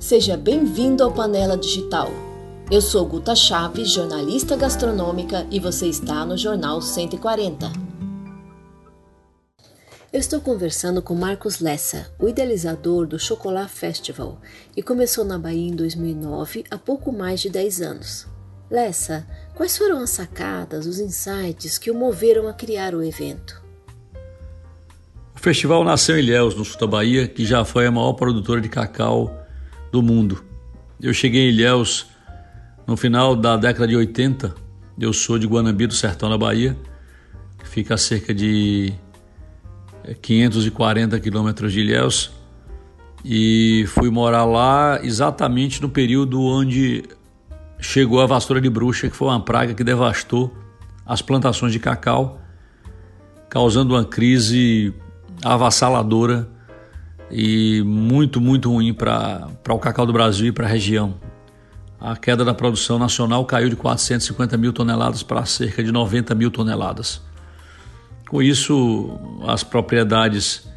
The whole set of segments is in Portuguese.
Seja bem-vindo ao Panela Digital. Eu sou Guta Chaves, jornalista gastronômica, e você está no Jornal 140. Eu estou conversando com Marcos Lessa, o idealizador do Chocolat Festival, e começou na Bahia em 2009, há pouco mais de 10 anos. Lessa, quais foram as sacadas, os insights que o moveram a criar o evento? O festival nasceu em Ilhéus, no sul da Bahia, que já foi a maior produtora de cacau do mundo. Eu cheguei em Ilhéus no final da década de 80. Eu sou de Guanambi, do sertão da Bahia, que fica a cerca de 540 é, quilômetros de Ilhéus. E fui morar lá exatamente no período onde chegou a vassoura de bruxa, que foi uma praga que devastou as plantações de cacau, causando uma crise avassaladora e muito, muito ruim para o cacau do Brasil e para a região. A queda da produção nacional caiu de 450 mil toneladas para cerca de 90 mil toneladas. Com isso, as propriedades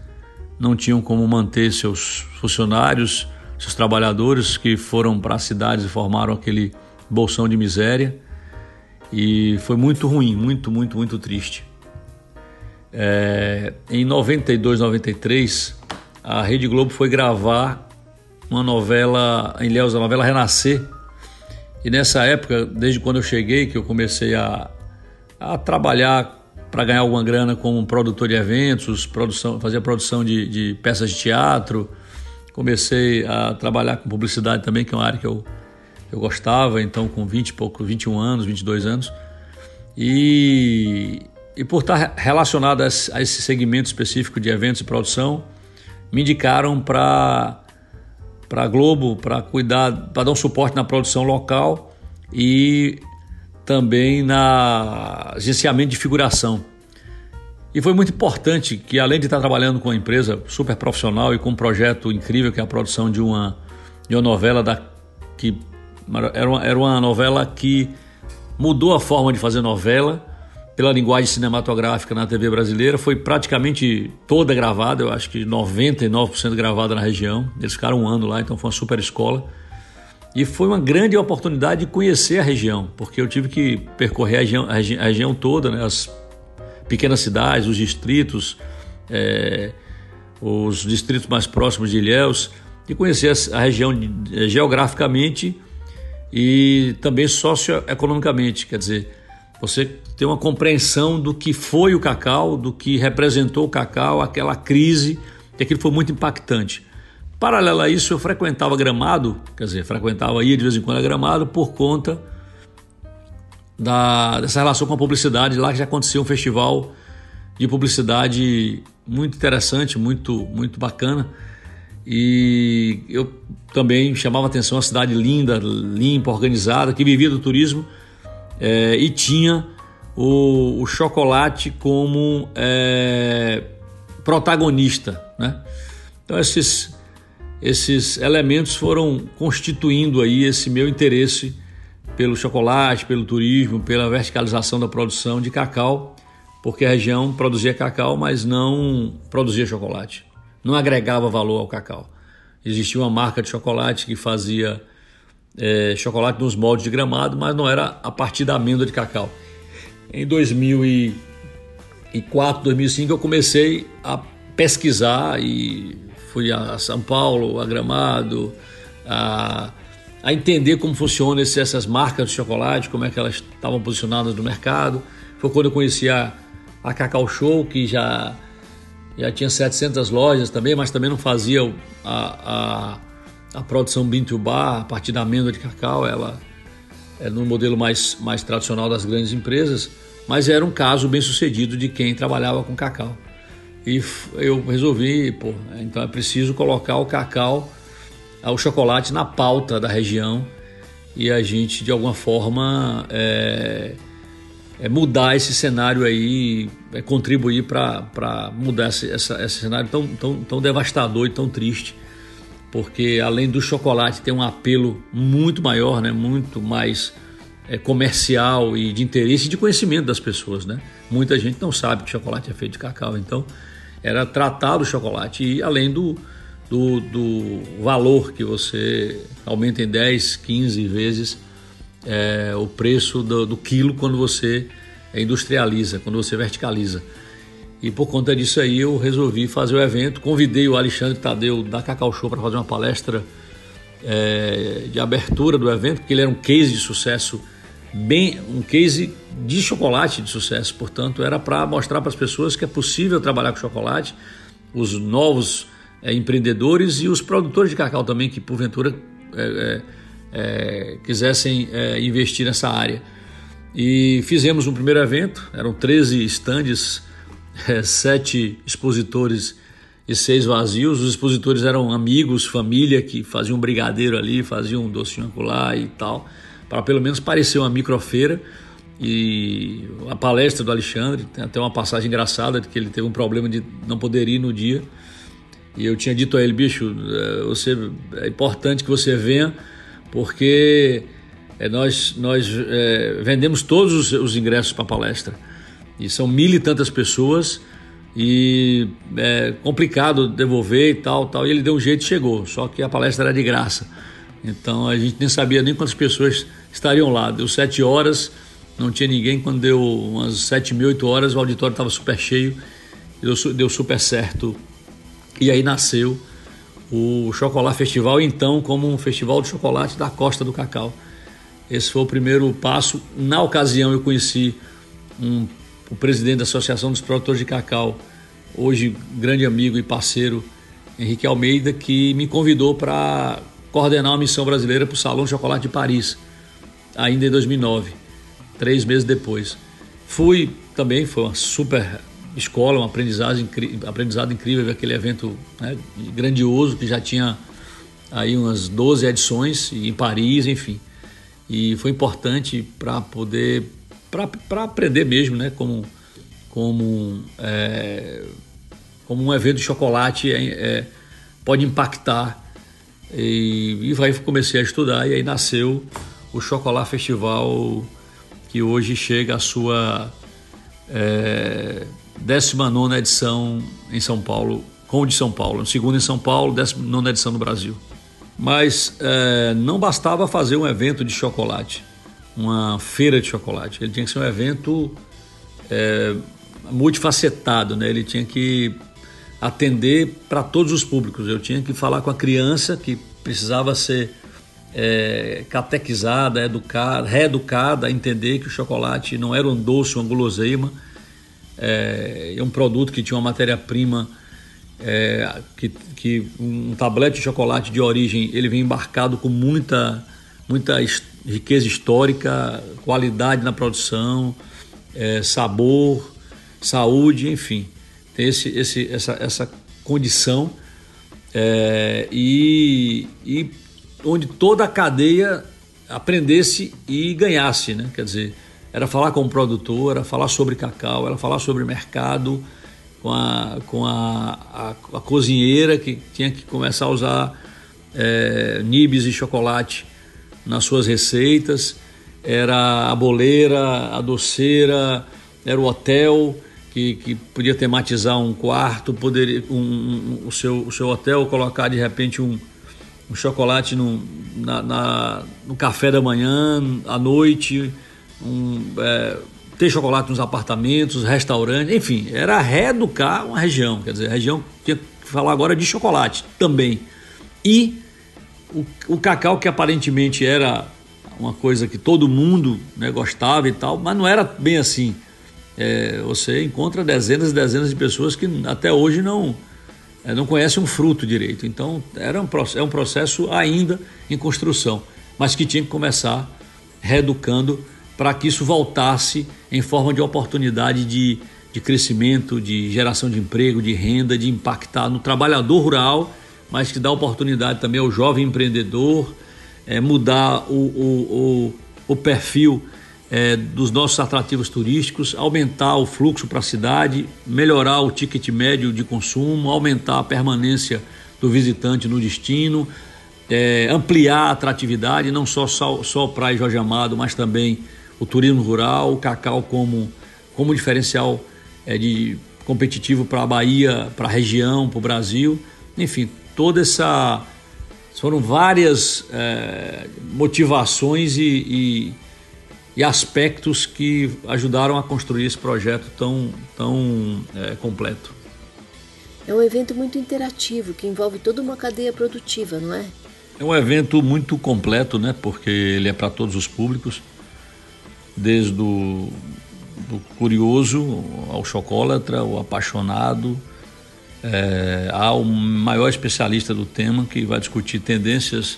não tinham como manter seus funcionários, seus trabalhadores que foram para as cidades e formaram aquele bolsão de miséria. E foi muito ruim, muito, muito, muito triste. É, em 92, 93, a Rede Globo foi gravar uma novela em Léus, a novela Renascer. E nessa época, desde quando eu cheguei, que eu comecei a, a trabalhar para ganhar alguma grana como produtor de eventos, produção, fazer produção de, de, peças de teatro. Comecei a trabalhar com publicidade também, que é uma área que eu, eu gostava, então com 20 e pouco, 21 anos, 22 anos. E, e por estar relacionado a esse segmento específico de eventos e produção, me indicaram para para Globo para cuidar, para dar um suporte na produção local e também na agenciamento de figuração. E foi muito importante que, além de estar trabalhando com uma empresa super profissional e com um projeto incrível que é a produção de uma, de uma novela da, que era uma, era uma novela que mudou a forma de fazer novela pela linguagem cinematográfica na TV brasileira, foi praticamente toda gravada, eu acho que 99% gravada na região. Eles ficaram um ano lá, então foi uma super escola. E foi uma grande oportunidade de conhecer a região, porque eu tive que percorrer a região, a região toda, né? as pequenas cidades, os distritos, é, os distritos mais próximos de Ilhéus, e conhecer a região geograficamente e também socioeconomicamente, quer dizer, você ter uma compreensão do que foi o cacau, do que representou o cacau, aquela crise, e aquilo foi muito impactante. Paralelo a isso, eu frequentava Gramado, quer dizer, frequentava, ia de vez em quando a Gramado por conta da, dessa relação com a publicidade, lá que já acontecia um festival de publicidade muito interessante, muito, muito bacana. E eu também chamava atenção a cidade linda, limpa, organizada, que vivia do turismo é, e tinha o, o chocolate como é, protagonista. Né? Então esses, esses elementos foram constituindo aí esse meu interesse pelo chocolate, pelo turismo, pela verticalização da produção de cacau, porque a região produzia cacau, mas não produzia chocolate, não agregava valor ao cacau. Existia uma marca de chocolate que fazia é, chocolate nos moldes de gramado, mas não era a partir da amêndoa de cacau. Em 2004, 2005 eu comecei a pesquisar e fui a São Paulo, a Gramado, a, a entender como funcionam essas marcas de chocolate, como é que elas estavam posicionadas no mercado. Foi quando eu conheci a, a Cacau Show, que já, já tinha 700 lojas também, mas também não fazia a, a a produção bar, a partir da amêndoa de cacau, ela é no modelo mais, mais tradicional das grandes empresas, mas era um caso bem sucedido de quem trabalhava com cacau. E eu resolvi, pô, então é preciso colocar o cacau, o chocolate na pauta da região e a gente de alguma forma é, é mudar esse cenário aí, é contribuir para mudar esse, essa, esse cenário tão, tão, tão devastador e tão triste porque além do chocolate tem um apelo muito maior, né, muito mais é, comercial e de interesse e de conhecimento das pessoas, né? Muita gente não sabe que chocolate é feito de cacau, então era tratado o chocolate e além do, do do, do valor que você aumenta em 10, 15 vezes é, o preço do, do quilo quando você industrializa, quando você verticaliza. E por conta disso aí eu resolvi fazer o evento. Convidei o Alexandre Tadeu da Cacau Show para fazer uma palestra é, de abertura do evento, porque ele era um case de sucesso, bem um case de chocolate de sucesso. Portanto, era para mostrar para as pessoas que é possível trabalhar com chocolate, os novos é, empreendedores e os produtores de cacau também, que porventura é, é, é quisessem é, investir nessa área. E fizemos um primeiro evento, eram 13 estandes é, sete expositores e seis vazios. Os expositores eram amigos, família que faziam um brigadeiro ali, faziam um docinho acolá e tal, para pelo menos parecer uma microfeira. E a palestra do Alexandre, tem até uma passagem engraçada de que ele teve um problema de não poder ir no dia. E eu tinha dito a ele, bicho, é, você, é importante que você venha, porque é, nós, nós é, vendemos todos os, os ingressos para a palestra. E são mil e tantas pessoas e é complicado devolver e tal, tal. E ele deu um jeito e chegou, só que a palestra era de graça. Então a gente nem sabia nem quantas pessoas estariam lá. Deu sete horas, não tinha ninguém. Quando deu umas sete mil, oito horas, o auditório estava super cheio, deu, deu super certo. E aí nasceu o Chocolate Festival, então como um festival de chocolate da Costa do Cacau. Esse foi o primeiro passo. Na ocasião eu conheci um o presidente da Associação dos Produtores de Cacau, hoje grande amigo e parceiro, Henrique Almeida, que me convidou para coordenar uma missão brasileira para o Salão Chocolate de Paris, ainda em 2009, três meses depois. Fui também, foi uma super escola, um aprendizado, aprendizado incrível, aquele evento né, grandioso que já tinha aí umas 12 edições em Paris, enfim. E foi importante para poder para aprender mesmo, né? Como, como, é, como um evento de chocolate é, é, pode impactar. E, e aí comecei a estudar e aí nasceu o Chocolate Festival, que hoje chega à sua é, 19 edição em São Paulo, com o de São Paulo, segundo em São Paulo, 19 edição no Brasil. Mas é, não bastava fazer um evento de chocolate uma feira de chocolate. Ele tinha que ser um evento é, multifacetado, né? Ele tinha que atender para todos os públicos. Eu tinha que falar com a criança que precisava ser é, catequizada, educada, reeducada entender que o chocolate não era um doce, uma guloseima, é, um produto que tinha uma matéria-prima é, que, que um tablete de chocolate de origem ele vem embarcado com muita muita riqueza histórica, qualidade na produção, é, sabor, saúde, enfim. Tem esse, esse, essa, essa condição é, e, e onde toda a cadeia aprendesse e ganhasse, né? Quer dizer, era falar com o produtor, era falar sobre cacau, era falar sobre mercado, com a, com a, a, a cozinheira que tinha que começar a usar é, nibs e chocolate nas suas receitas, era a boleira, a doceira, era o hotel que, que podia tematizar um quarto, poderia um, um, o, seu, o seu hotel colocar de repente um, um chocolate no, na, na, no café da manhã, à noite, um, é, ter chocolate nos apartamentos, restaurantes, enfim, era reeducar uma região, quer dizer, a região tinha que falar agora de chocolate também. E o, cacau que aparentemente era uma coisa que todo mundo né, gostava e tal, mas não era bem assim. É, você encontra dezenas e dezenas de pessoas que até hoje não é, não conhecem um fruto direito. Então era um, é um processo ainda em construção, mas que tinha que começar reeducando para que isso voltasse em forma de oportunidade de, de crescimento, de geração de emprego, de renda, de impactar no trabalhador rural mas que dá oportunidade também ao jovem empreendedor, é, mudar o, o, o, o perfil é, dos nossos atrativos turísticos, aumentar o fluxo para a cidade, melhorar o ticket médio de consumo, aumentar a permanência do visitante no destino, é, ampliar a atratividade, não só, só, só Praia Jorge Amado, mas também o turismo rural, o cacau como, como diferencial é, de competitivo para a Bahia, para a região, para o Brasil. Enfim, toda essa foram várias é, motivações e, e, e, aspectos que ajudaram a construir esse projeto tão, tão é, completo. É um evento muito interativo que envolve toda uma cadeia produtiva, não é? É um evento muito completo, né? Porque ele é para todos os públicos, desde o do curioso ao chocólatra, o apaixonado, é, ao maior especialista do tema que vai discutir tendências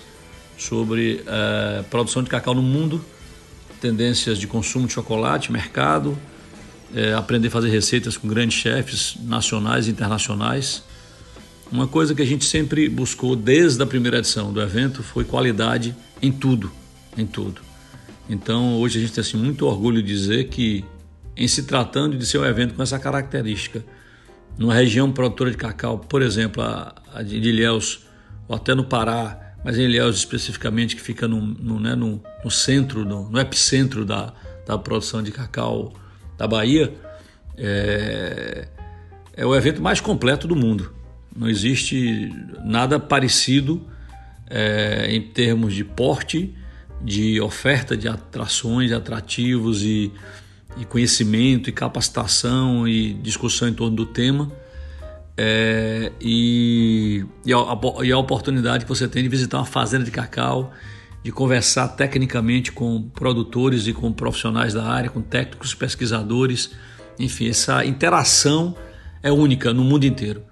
sobre é, produção de cacau no mundo, tendências de consumo de chocolate, mercado, é, aprender a fazer receitas com grandes chefes nacionais e internacionais. Uma coisa que a gente sempre buscou desde a primeira edição do evento foi qualidade em tudo, em tudo. Então hoje a gente tem assim, muito orgulho de dizer que em se tratando de ser um evento com essa característica, numa região produtora de cacau, por exemplo, a, a de Ilhéus, ou até no Pará, mas em Ilhéus especificamente, que fica no, no, né, no, no centro, no, epicentro da, da produção de cacau da Bahia, é, é o evento mais completo do mundo. Não existe nada parecido é, em termos de porte, de oferta de atrações, atrativos e e conhecimento e capacitação e discussão em torno do tema. É, e, e, a, e, a, oportunidade que você tem de visitar uma fazenda de cacau, de conversar tecnicamente com produtores e com profissionais da área, com técnicos, pesquisadores, enfim, essa interação é única no mundo inteiro,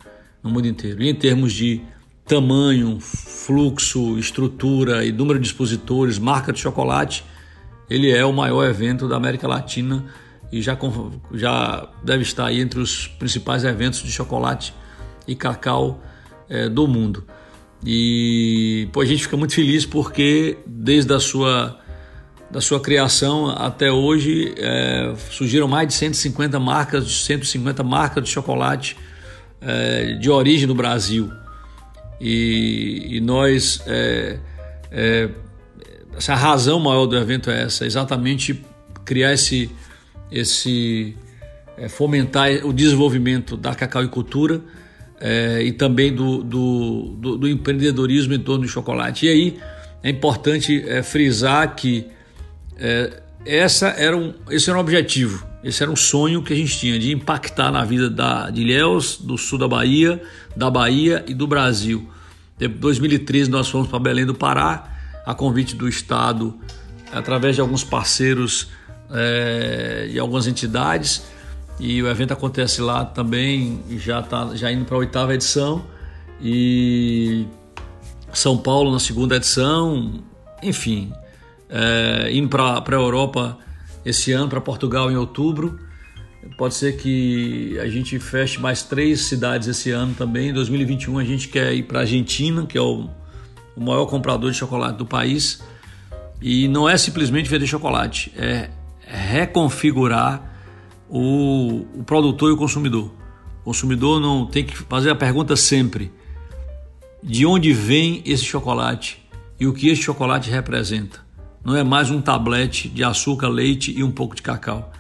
no mundo inteiro. E em termos de tamanho, fluxo, estrutura e número de expositores, marca de chocolate, ele é o maior evento da América Latina e já, já deve estar aí entre os principais eventos de chocolate e cacau é, do mundo. E pô, a gente fica muito feliz porque desde a sua, da sua criação até hoje é, surgiram mais de 150 marcas, 150 marcas de chocolate é, de origem no Brasil. E, e nós é, é razão maior do evento é essa, exatamente criar esse, esse é, fomentar o desenvolvimento da cacauicultura é, e também do, do, do, do, empreendedorismo em torno do chocolate. E aí é importante é, frisar que é, essa era um, esse era um objetivo, esse era um sonho que a gente tinha de impactar na vida da, de Ilhéus, do sul da Bahia, da Bahia e do Brasil. Em 2013 nós fomos para Belém do Pará a convite do Estado, através de alguns parceiros é, e algumas entidades. E o evento acontece lá também, já está já indo para a oitava edição. E São Paulo na segunda edição, enfim, é, indo para a Europa esse ano, para Portugal em outubro. Pode ser que a gente feche mais três cidades esse ano também. Em 2021 a gente quer ir para a Argentina, que é o o maior comprador de chocolate do país. E não é simplesmente vender chocolate, é reconfigurar o, o produtor e o consumidor. O consumidor não tem que fazer a pergunta sempre: de onde vem esse chocolate e o que esse chocolate representa? Não é mais um tablete de açúcar, leite e um pouco de cacau.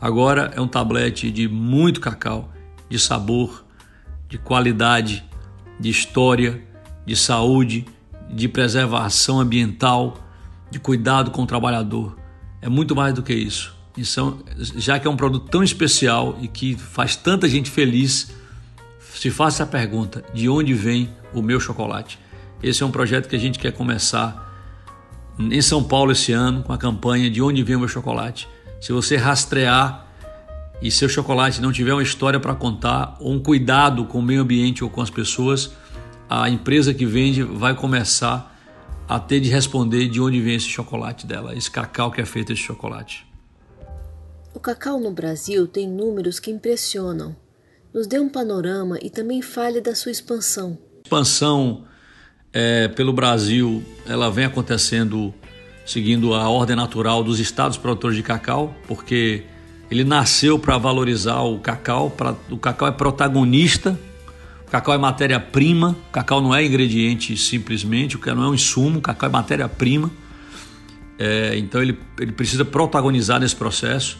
Agora é um tablete de muito cacau, de sabor, de qualidade, de história, de saúde de preservação ambiental, de cuidado com o trabalhador. É muito mais do que isso. Então, já que é um produto tão especial e que faz tanta gente feliz, se faça a pergunta: de onde vem o meu chocolate? Esse é um projeto que a gente quer começar em São Paulo esse ano com a campanha De onde vem o meu chocolate. Se você rastrear e seu chocolate não tiver uma história para contar ou um cuidado com o meio ambiente ou com as pessoas, a empresa que vende vai começar a ter de responder de onde vem esse chocolate dela, esse cacau que é feito esse chocolate. O cacau no Brasil tem números que impressionam. Nos dê um panorama e também fale da sua expansão. A expansão é, pelo Brasil, ela vem acontecendo seguindo a ordem natural dos estados produtores de cacau, porque ele nasceu para valorizar o cacau, pra, o cacau é protagonista cacau é matéria-prima, cacau não é ingrediente simplesmente, o cacau não é um insumo, cacau é matéria-prima. É, então ele, ele precisa protagonizar nesse processo.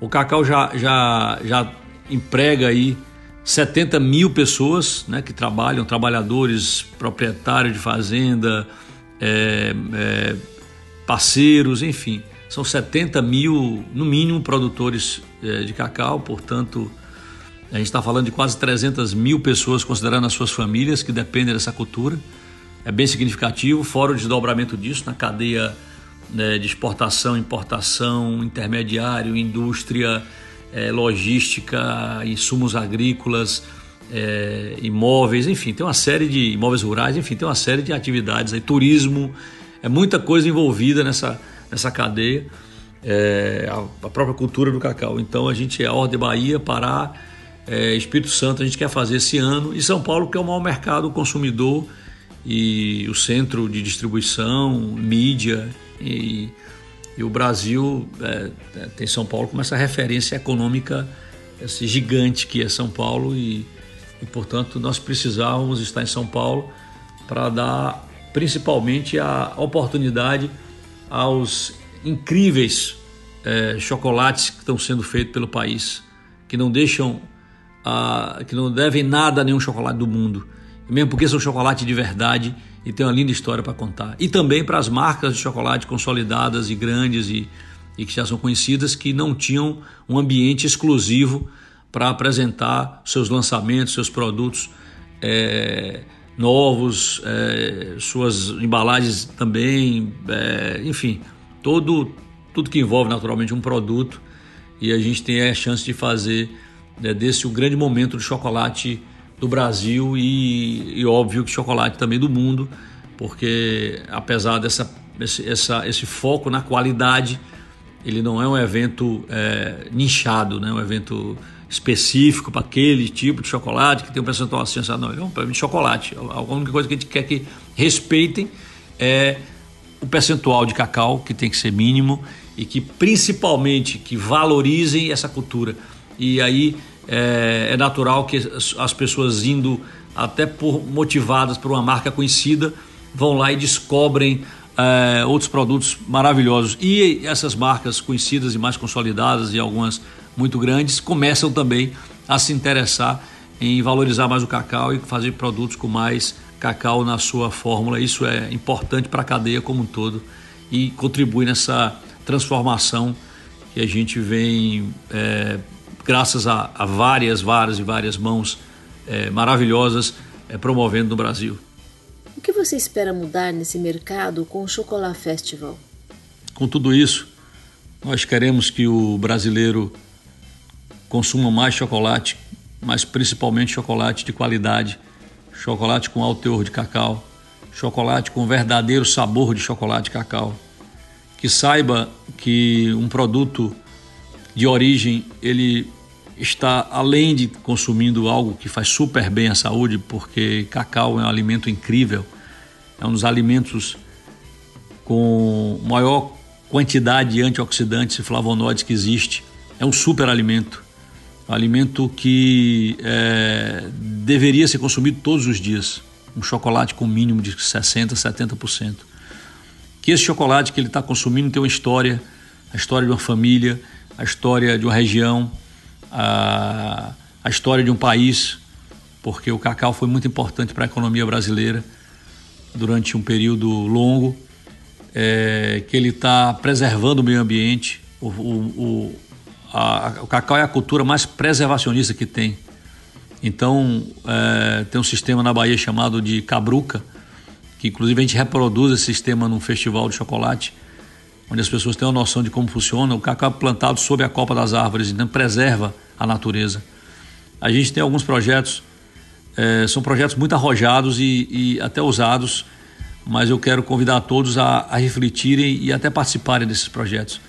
O cacau já, já, já emprega aí 70 mil pessoas né, que trabalham, trabalhadores, proprietários de fazenda, é, é, parceiros, enfim. São 70 mil, no mínimo, produtores é, de cacau, portanto, a gente está falando de quase 300 mil pessoas, considerando as suas famílias, que dependem dessa cultura. É bem significativo, fora o desdobramento disso na cadeia né, de exportação, importação, intermediário, indústria, é, logística, insumos agrícolas, é, imóveis, enfim, tem uma série de imóveis rurais, enfim, tem uma série de atividades aí, turismo, é muita coisa envolvida nessa, nessa cadeia, é, a, a, própria cultura do cacau. Então a gente é a Ordem Bahia, Pará, é, Espírito Santo, a gente quer fazer esse ano, e São Paulo, que é o maior mercado consumidor e o centro de distribuição, mídia e, e o Brasil é, é, tem São Paulo como essa referência econômica, esse gigante que é São Paulo. E, e portanto nós precisávamos estar em São Paulo para dar principalmente a oportunidade aos incríveis é, chocolates que estão sendo feitos pelo país, que não deixam, que não devem nada a nenhum chocolate do mundo, mesmo porque são chocolate de verdade e tem uma linda história para contar. E também para as marcas de chocolate consolidadas e grandes e, e que já são conhecidas que não tinham um ambiente exclusivo para apresentar seus lançamentos, seus produtos é, novos, é, suas embalagens também, é, enfim, todo, tudo que envolve naturalmente um produto e a gente tem a chance de fazer né, desse o grande momento do chocolate do Brasil e, e, óbvio que chocolate também do mundo, porque apesar dessa esse, essa, esse foco na qualidade, ele não é um evento é, nichado, né? um evento específico para aquele tipo de chocolate que tem um percentual assim, assim não, é um evento de chocolate. A única coisa que a gente quer que respeitem é o percentual de cacau, que tem que ser mínimo, e que principalmente que valorizem essa cultura. E aí é, é natural que as pessoas indo até por motivadas por uma marca conhecida vão lá e descobrem é, outros produtos maravilhosos e essas marcas conhecidas e mais consolidadas e algumas muito grandes começam também a se interessar em valorizar mais o cacau e fazer produtos com mais cacau na sua fórmula. Isso é importante para a cadeia como um todo e contribui nessa transformação que a gente vem é, graças a, a várias, várias e várias mãos é, maravilhosas é, promovendo no Brasil. O que você espera mudar nesse mercado com o Chocolat Festival? Com tudo isso, nós queremos que o brasileiro consuma mais chocolate, mas principalmente chocolate de qualidade, chocolate com alto teor de cacau, chocolate com verdadeiro sabor de chocolate de cacau. Que saiba que um produto de origem ele está além de consumindo algo que faz super bem à saúde, porque cacau é um alimento incrível, é um dos alimentos com maior quantidade de antioxidantes e flavonoides que existe. É um super alimento, um alimento que é, deveria ser consumido todos os dias. Um chocolate com mínimo de 60%, 70%. Que esse chocolate que ele está consumindo tem uma história, a história de uma família, a história de uma região, a, a história de um país, porque o cacau foi muito importante para a economia brasileira durante um período longo, é, que ele está preservando o meio ambiente. O, o, a, o, cacau é a cultura mais preservacionista que tem. Então, é, tem um sistema na Bahia chamado de cabruca, que inclusive a gente reproduz esse sistema num festival de chocolate, onde as pessoas têm uma noção de como funciona. O cacau é plantado sob a copa das árvores, então preserva a natureza. A gente tem alguns projetos, é, são projetos muito arrojados e, e, até ousados, mas eu quero convidar todos a, a refletirem e até participarem desses projetos,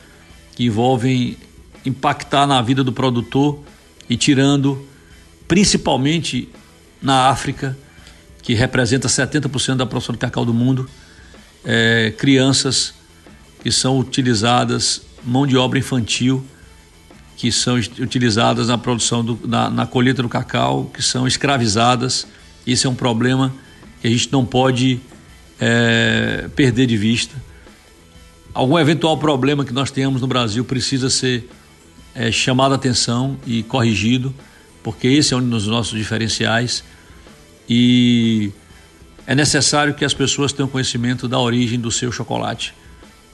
que envolvem impactar na vida do produtor e tirando, principalmente na África, que representa 70% da produção de cacau do mundo, é, crianças que são utilizadas, mão de obra infantil, que são utilizadas na produção, do, na, na colheita do cacau, que são escravizadas. Isso é um problema que a gente não pode é, perder de vista. Algum eventual problema que nós tenhamos no Brasil precisa ser é, chamado a atenção e corrigido, porque esse é um dos nossos diferenciais e é necessário que as pessoas tenham conhecimento da origem do seu chocolate.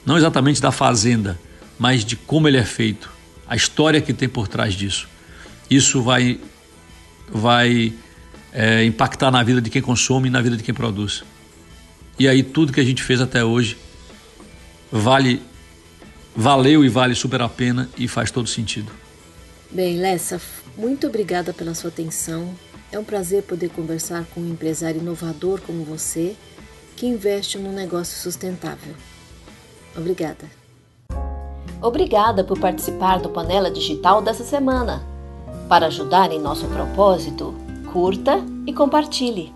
Não exatamente da fazenda, mas de como ele é feito, a história que tem por trás disso. Isso vai, vai é, impactar na vida de quem consome e na vida de quem produz. E aí tudo que a gente fez até hoje vale, valeu e vale super a pena e faz todo sentido. Bem, Lessa, muito obrigada pela sua atenção. É um prazer poder conversar com um empresário inovador como você, que investe num negócio sustentável. Obrigada. Obrigada por participar do Panela Digital dessa semana. Para ajudar em nosso propósito, curta e compartilhe.